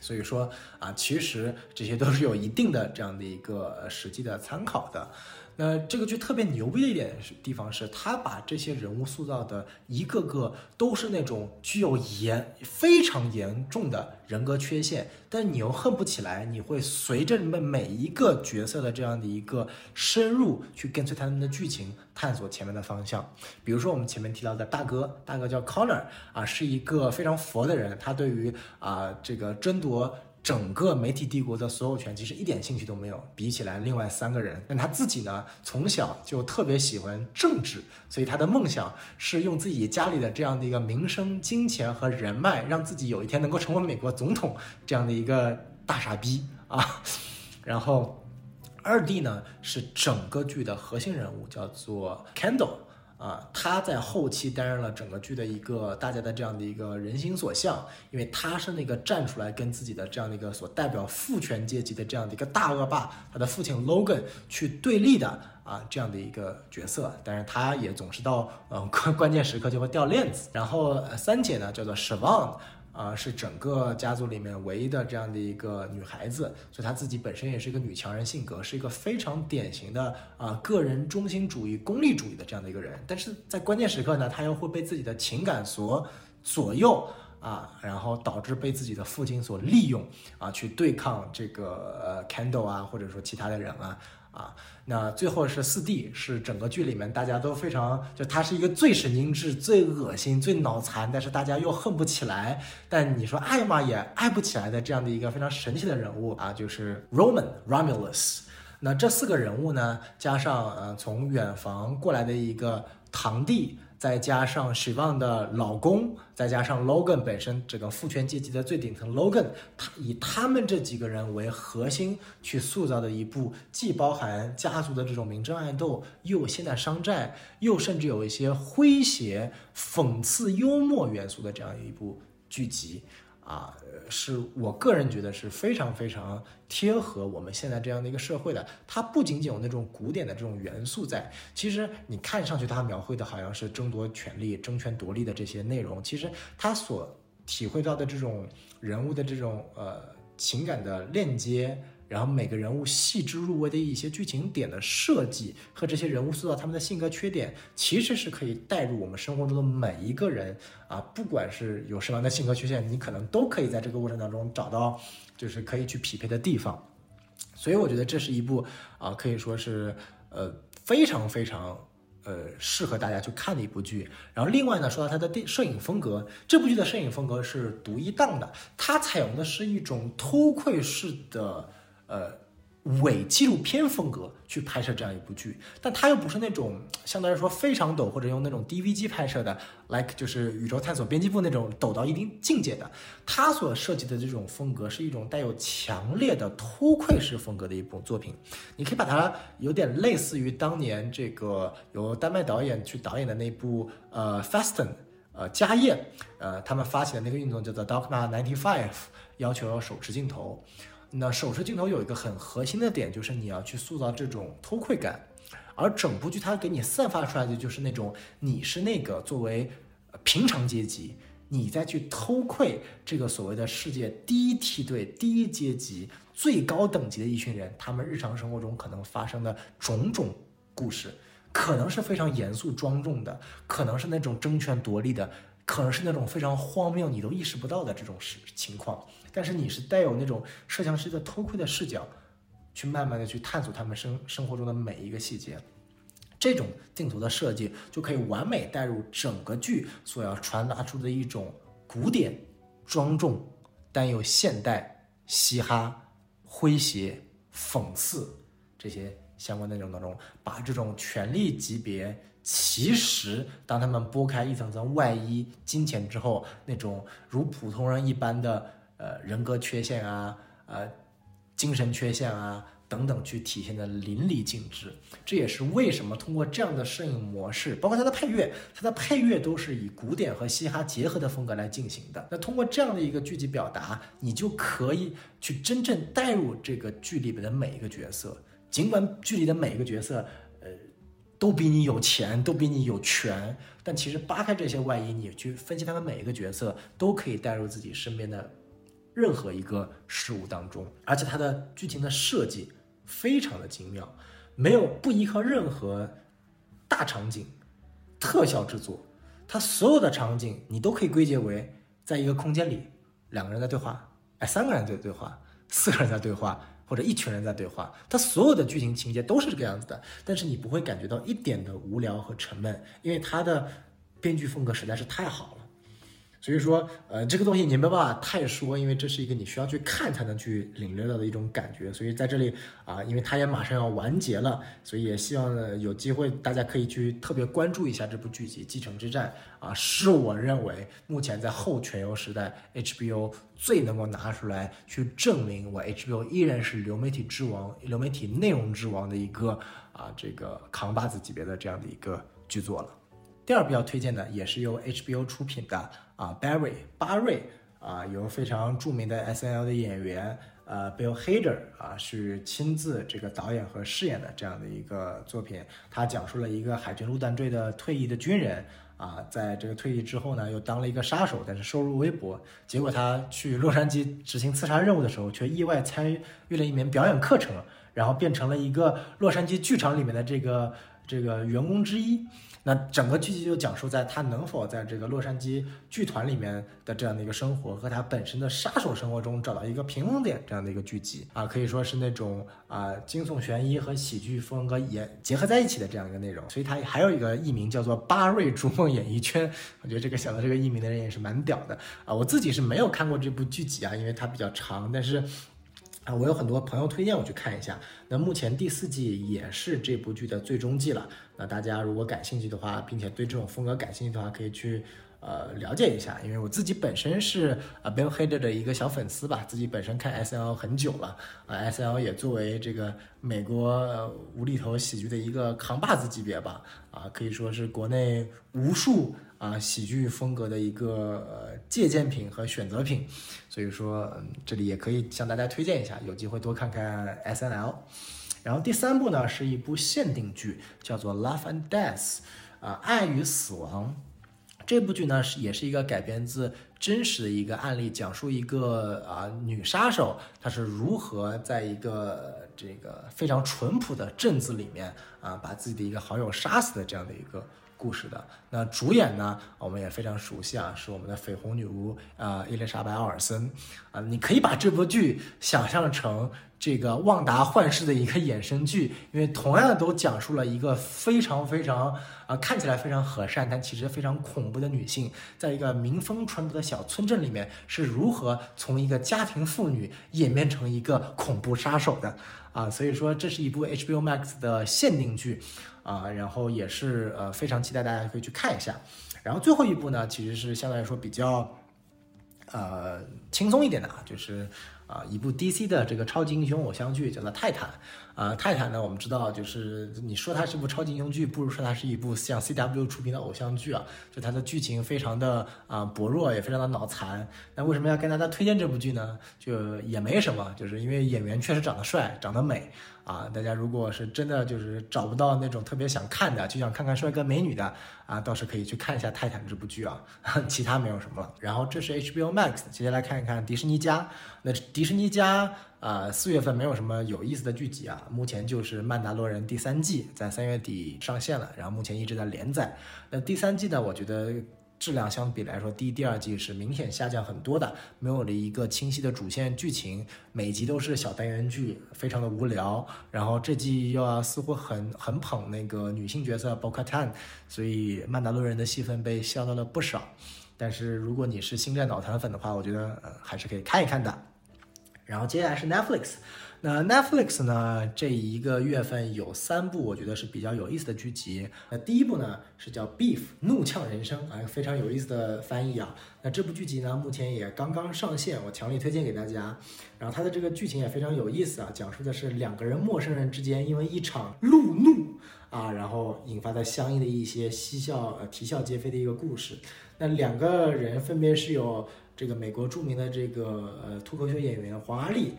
所以说啊，其实这些都是有一定的这样的一个实际的参考的。那这个剧特别牛逼的一点是地方是，他把这些人物塑造的一个个都是那种具有严非常严重的人格缺陷，但你又恨不起来，你会随着你们每一个角色的这样的一个深入去跟随他们的剧情，探索前面的方向。比如说我们前面提到的大哥，大哥叫 Connor 啊，是一个非常佛的人，他对于啊这个争夺夺。整个媒体帝国的所有权其实一点兴趣都没有，比起来另外三个人，但他自己呢，从小就特别喜欢政治，所以他的梦想是用自己家里的这样的一个名声、金钱和人脉，让自己有一天能够成为美国总统这样的一个大傻逼啊。然后二弟呢是整个剧的核心人物，叫做 Candle。啊，他在后期担任了整个剧的一个大家的这样的一个人心所向，因为他是那个站出来跟自己的这样的一个所代表父权阶级的这样的一个大恶霸，他的父亲 Logan 去对立的啊这样的一个角色，但是他也总是到嗯关关键时刻就会掉链子。然后三姐呢叫做 Shawn。啊，是整个家族里面唯一的这样的一个女孩子，所以她自己本身也是一个女强人性格，是一个非常典型的啊个人中心主义、功利主义的这样的一个人。但是在关键时刻呢，她又会被自己的情感所左右啊，然后导致被自己的父亲所利用啊，去对抗这个呃 Candle 啊，或者说其他的人啊。啊，那最后是四弟，是整个剧里面大家都非常，就他是一个最神经质、最恶心、最脑残，但是大家又恨不起来，但你说爱嘛也爱不起来的这样的一个非常神奇的人物啊，就是 Roman Romulus。那这四个人物呢，加上呃从远房过来的一个堂弟。再加上许旺的老公，再加上 Logan 本身这个父权阶级的最顶层 Logan，他以他们这几个人为核心去塑造的一部，既包含家族的这种明争暗斗，又现代商战，又甚至有一些诙谐、讽刺、幽默元素的这样一部剧集。啊，是我个人觉得是非常非常贴合我们现在这样的一个社会的。它不仅仅有那种古典的这种元素在，其实你看上去它描绘的好像是争夺权力、争权夺利的这些内容，其实它所体会到的这种人物的这种呃情感的链接。然后每个人物细致入微的一些剧情点的设计和这些人物塑造他们的性格缺点，其实是可以带入我们生活中的每一个人啊，不管是有什么样的性格缺陷，你可能都可以在这个过程当中找到就是可以去匹配的地方。所以我觉得这是一部啊，可以说是呃非常非常呃适合大家去看的一部剧。然后另外呢，说到它的电摄影风格，这部剧的摄影风格是独一档的，它采用的是一种偷窥式的。呃，伪纪录片风格去拍摄这样一部剧，但它又不是那种 相对来说非常抖，或者用那种 DV 机拍摄的，like 就是宇宙探索编辑部那种抖到一定境界的。它所设计的这种风格是一种带有强烈的偷窥式风格的一部作品。你可以把它有点类似于当年这个由丹麦导演去导演的那部呃 Fasten，呃家宴，呃他们发起的那个运动叫做 Dogma Ninety Five，要求要手持镜头。那手持镜头有一个很核心的点，就是你要去塑造这种偷窥感，而整部剧它给你散发出来的就是那种你是那个作为平常阶级，你在去偷窥这个所谓的世界第一梯队、第一阶级、最高等级的一群人，他们日常生活中可能发生的种种故事，可能是非常严肃庄重的，可能是那种争权夺利的，可能是那种非常荒谬你都意识不到的这种事情况。但是你是带有那种摄像师的偷窥的视角，去慢慢的去探索他们生生活中的每一个细节，这种镜头的设计就可以完美带入整个剧所要传达出的一种古典、庄重，但又现代、嘻哈、诙谐、讽刺这些相关内容当中，把这种权力级别，其实当他们剥开一层层外衣金钱之后，那种如普通人一般的。呃，人格缺陷啊，呃，精神缺陷啊，等等，去体现的淋漓尽致。这也是为什么通过这样的摄影模式，包括它的配乐，它的配乐都是以古典和嘻哈结合的风格来进行的。那通过这样的一个剧集表达，你就可以去真正带入这个剧里边的每一个角色。尽管剧里的每一个角色，呃，都比你有钱，都比你有权，但其实扒开这些外衣，你去分析他们每一个角色，都可以带入自己身边的。任何一个事物当中，而且它的剧情的设计非常的精妙，没有不依靠任何大场景、特效制作，它所有的场景你都可以归结为在一个空间里，两个人在对话，哎，三个人在对话，四个人在对话，或者一群人在对话，它所有的剧情情节都是这个样子的，但是你不会感觉到一点的无聊和沉闷，因为它的编剧风格实在是太好了。所以说，呃，这个东西你没办法太说，因为这是一个你需要去看才能去领略到的一种感觉。所以在这里啊，因为它也马上要完结了，所以也希望呢有机会大家可以去特别关注一下这部剧集《继承之战》啊，是我认为目前在后全游时代 HBO 最能够拿出来去证明我 HBO 依然是流媒体之王、流媒体内容之王的一个啊这个扛把子级别的这样的一个剧作了。第二比较推荐的也是由 HBO 出品的。啊，Barry 巴瑞啊，由非常著名的 S N L 的演员呃 Bill Hader 啊，是亲自这个导演和饰演的这样的一个作品。他讲述了一个海军陆战队的退役的军人啊，在这个退役之后呢，又当了一个杀手，但是收入微薄。结果他去洛杉矶执行刺杀任务的时候，却意外参与了一门表演课程，然后变成了一个洛杉矶剧场里面的这个这个员工之一。那整个剧集就讲述在他能否在这个洛杉矶剧团里面的这样的一个生活和他本身的杀手生活中找到一个平衡点这样的一个剧集啊，可以说是那种啊惊悚悬疑和喜剧风格也结合在一起的这样一个内容。所以它还有一个艺名叫做《巴瑞逐梦演艺圈》，我觉得这个想到这个艺名的人也是蛮屌的啊。我自己是没有看过这部剧集啊，因为它比较长，但是。啊，我有很多朋友推荐我去看一下。那目前第四季也是这部剧的最终季了。那大家如果感兴趣的话，并且对这种风格感兴趣的话，可以去。呃，了解一下，因为我自己本身是呃 Bill Hader 的一个小粉丝吧，自己本身看 S L 很久了，啊，S L 也作为这个美国无厘头喜剧的一个扛把子级别吧，啊，可以说是国内无数啊喜剧风格的一个呃借鉴品和选择品，所以说这里也可以向大家推荐一下，有机会多看看 S N L。然后第三部呢是一部限定剧，叫做 Love and Death，啊，爱与死亡。这部剧呢是也是一个改编自真实的一个案例，讲述一个啊女杀手她是如何在一个这个非常淳朴的镇子里面啊把自己的一个好友杀死的这样的一个故事的。那主演呢我们也非常熟悉啊，是我们的绯红女巫啊伊丽莎白奥尔森啊，你可以把这部剧想象成。这个旺达幻视的一个衍生剧，因为同样都讲述了一个非常非常啊看起来非常和善，但其实非常恐怖的女性，在一个民风淳朴的小村镇里面是如何从一个家庭妇女演变成一个恐怖杀手的啊，所以说这是一部 HBO Max 的限定剧啊，然后也是呃非常期待大家可以去看一下，然后最后一部呢其实是相对来说比较呃轻松一点的啊，就是。啊，一部 DC 的这个超级英雄偶像剧叫做《泰坦》啊，《泰坦》呢，我们知道就是你说它是部超级英雄剧，不如说它是一部像 CW 出品的偶像剧啊，就它的剧情非常的啊薄弱，也非常的脑残。那为什么要跟大家推荐这部剧呢？就也没什么，就是因为演员确实长得帅，长得美。啊，大家如果是真的就是找不到那种特别想看的，就想看看帅哥美女的啊，倒是可以去看一下《泰坦》这部剧啊，其他没有什么了。然后这是 HBO Max，接下来看一看迪士尼家。那迪士尼家啊，四月份没有什么有意思的剧集啊，目前就是《曼达洛人》第三季在三月底上线了，然后目前一直在连载。那第三季呢，我觉得。质量相比来说，第一、第二季是明显下降很多的，没有了一个清晰的主线剧情，每集都是小单元剧，非常的无聊。然后这季又要似乎很很捧那个女性角色 b o k a t a n 所以曼达洛人的戏份被削到了不少。但是如果你是星战脑残粉的话，我觉得呃还是可以看一看的。然后接下来是 Netflix。那 Netflix 呢？这一个月份有三部我觉得是比较有意思的剧集。那第一部呢是叫《Beef 怒呛人生》，啊，非常有意思的翻译啊。那这部剧集呢目前也刚刚上线，我强力推荐给大家。然后它的这个剧情也非常有意思啊，讲述的是两个人陌生人之间因为一场路怒啊，然后引发的相应的一些嬉笑呃啼笑皆非的一个故事。那两个人分别是有这个美国著名的这个呃脱口秀演员黄阿丽。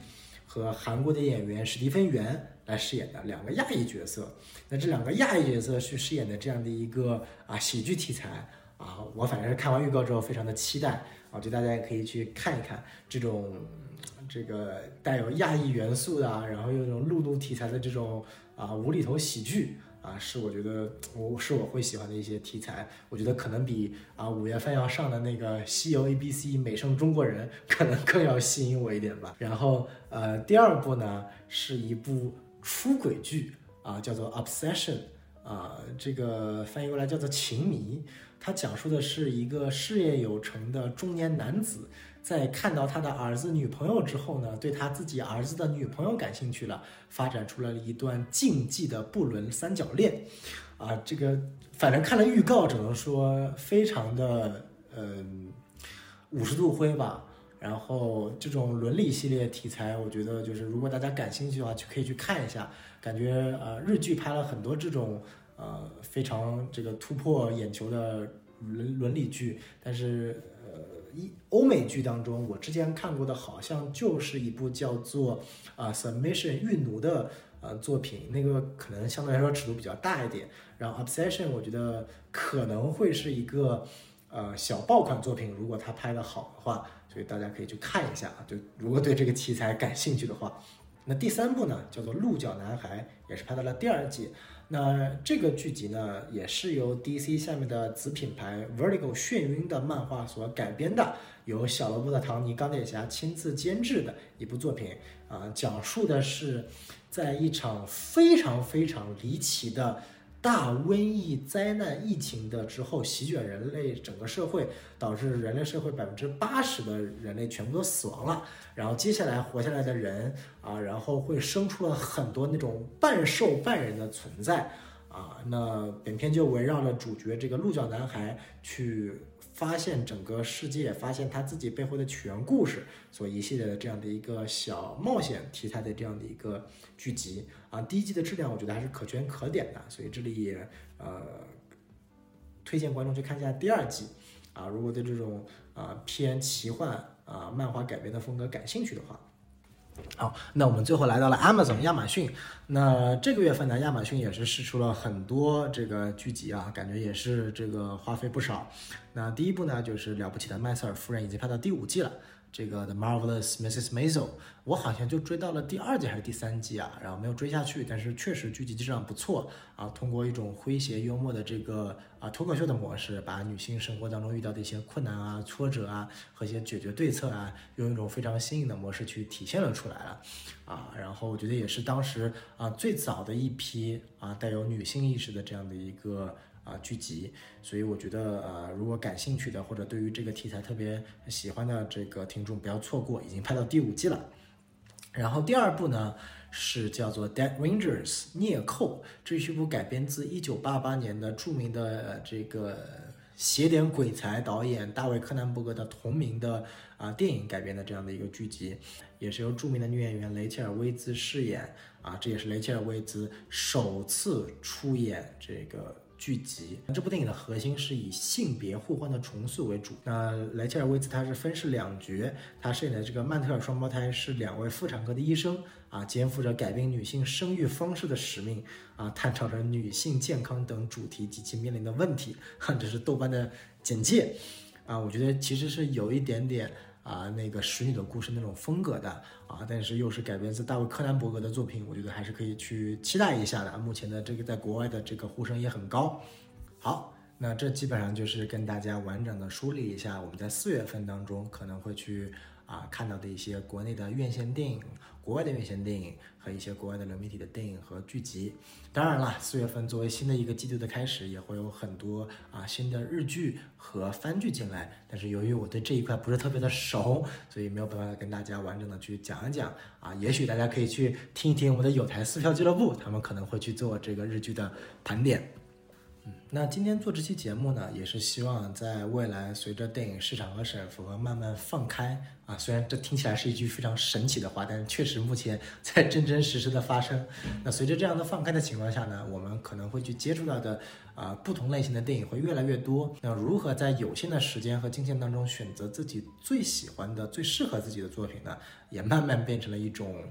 和韩国的演员史蒂芬·元来饰演的两个亚裔角色，那这两个亚裔角色去饰演的这样的一个啊喜剧题材啊，我反正是看完预告之后非常的期待啊，就大家也可以去看一看这种这个带有亚裔元素的，然后又这种路怒题材的这种啊无厘头喜剧。啊，是我觉得我是我会喜欢的一些题材，我觉得可能比啊五月份要上的那个《西游 A B C 美声中国人》可能更要吸引我一点吧。然后呃，第二部呢是一部出轨剧啊，叫做《Obsession》啊，这个翻译过来叫做情迷，它讲述的是一个事业有成的中年男子。在看到他的儿子女朋友之后呢，对他自己儿子的女朋友感兴趣了，发展出了一段禁忌的不伦三角恋，啊，这个反正看了预告，只能说非常的嗯五十度灰吧。然后这种伦理系列题材，我觉得就是如果大家感兴趣的话，就可以去看一下。感觉呃日剧拍了很多这种呃非常这个突破眼球的伦伦理剧，但是。一欧美剧当中，我之前看过的好像就是一部叫做啊《Submission》狱奴的呃作品，那个可能相对来说尺度比较大一点。然后《Obsession》我觉得可能会是一个呃小爆款作品，如果他拍的好的话，所以大家可以去看一下啊。就如果对这个题材感兴趣的话，那第三部呢叫做《鹿角男孩》，也是拍到了第二季。那这个剧集呢，也是由 DC 下面的子品牌 Vertigo 眩晕的漫画所改编的，由小罗伯特·唐尼钢铁侠亲自监制的一部作品。啊，讲述的是在一场非常非常离奇的大瘟疫灾难疫情的之后席卷人类整个社会，导致人类社会百分之八十的人类全部都死亡了。然后接下来活下来的人啊，然后会生出了很多那种半兽半人的存在啊。那本片就围绕着主角这个鹿角男孩去。发现整个世界，发现他自己背后的起源故事，所一系列的这样的一个小冒险题材的这样的一个剧集啊，第一季的质量我觉得还是可圈可点的，所以这里也呃推荐观众去看一下第二季啊，如果对这种啊偏奇幻啊漫画改编的风格感兴趣的话。好，那我们最后来到了 Amazon 亚马逊。那这个月份呢，亚马逊也是试出了很多这个剧集啊，感觉也是这个花费不少。那第一部呢，就是了不起的麦瑟尔夫人，已经拍到第五季了。这个 The Marvelous Mrs. Maisel，我好像就追到了第二季还是第三季啊，然后没有追下去。但是确实剧集质量不错啊，通过一种诙谐幽默的这个啊脱口秀的模式，把女性生活当中遇到的一些困难啊、挫折啊和一些解决对策啊，用一种非常新颖的模式去体现了出来了啊。然后我觉得也是当时啊最早的一批啊带有女性意识的这样的一个。啊，剧集，所以我觉得，呃，如果感兴趣的或者对于这个题材特别喜欢的这个听众，不要错过，已经拍到第五季了。然后第二部呢是叫做《Dead Rangers》聂寇，这是一部改编自一九八八年的著名的这个邪典鬼才导演大卫柯南伯格的同名的啊电影改编的这样的一个剧集，也是由著名的女演员雷切尔薇兹饰演啊，这也是雷切尔薇兹首次出演这个。剧集，这部电影的核心是以性别互换的重塑为主。那莱切尔·威兹他是分饰两角，他饰演的这个曼特尔双胞胎是两位妇产科的医生啊，肩负着改变女性生育方式的使命啊，探讨着女性健康等主题及其面临的问题。哼 这是豆瓣的简介啊，我觉得其实是有一点点。啊，那个使女的故事那种风格的啊，但是又是改编自大卫柯南伯格的作品，我觉得还是可以去期待一下的。目前的这个在国外的这个呼声也很高。好，那这基本上就是跟大家完整的梳理一下我们在四月份当中可能会去。啊，看到的一些国内的院线电影、国外的院线电影和一些国外的流媒体的电影和剧集。当然了，四月份作为新的一个季度的开始，也会有很多啊新的日剧和番剧进来。但是由于我对这一块不是特别的熟，所以没有办法跟大家完整的去讲一讲啊。也许大家可以去听一听我们的有台四票俱乐部，他们可能会去做这个日剧的盘点。那今天做这期节目呢，也是希望在未来随着电影市场和审核慢慢放开啊，虽然这听起来是一句非常神奇的话，但确实目前在真真实实的发生。那随着这样的放开的情况下呢，我们可能会去接触到的啊不同类型的电影会越来越多。那如何在有限的时间和金钱当中选择自己最喜欢的、最适合自己的作品呢？也慢慢变成了一种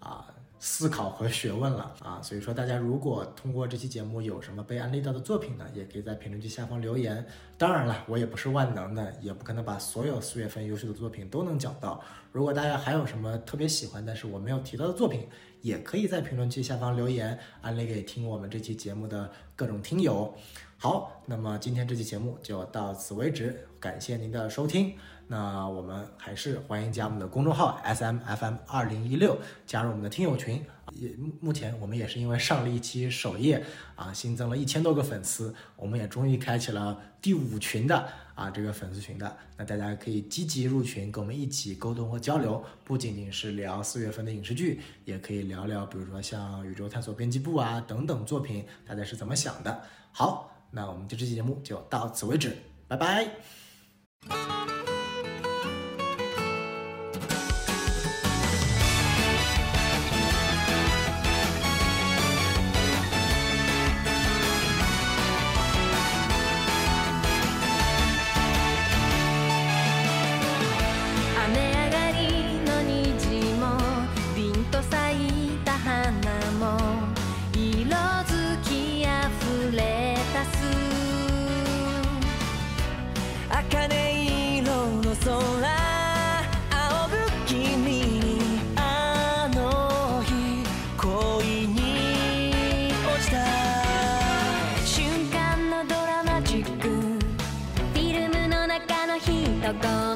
啊。思考和学问了啊，所以说大家如果通过这期节目有什么被安利到的作品呢，也可以在评论区下方留言。当然了，我也不是万能的，也不可能把所有四月份优秀的作品都能讲到。如果大家还有什么特别喜欢但是我没有提到的作品，也可以在评论区下方留言，安利给听我们这期节目的各种听友。好，那么今天这期节目就到此为止，感谢您的收听。那我们还是欢迎加我们的公众号 S M F M 二零一六，加入我们的听友群。也目前我们也是因为上了一期首页啊，新增了一千多个粉丝，我们也终于开启了第五群的啊这个粉丝群的。那大家可以积极入群，跟我们一起沟通和交流，不仅仅是聊四月份的影视剧，也可以聊聊，比如说像宇宙探索编辑部啊等等作品，大家是怎么想的？好，那我们就这期节目就到此为止，拜拜。тогда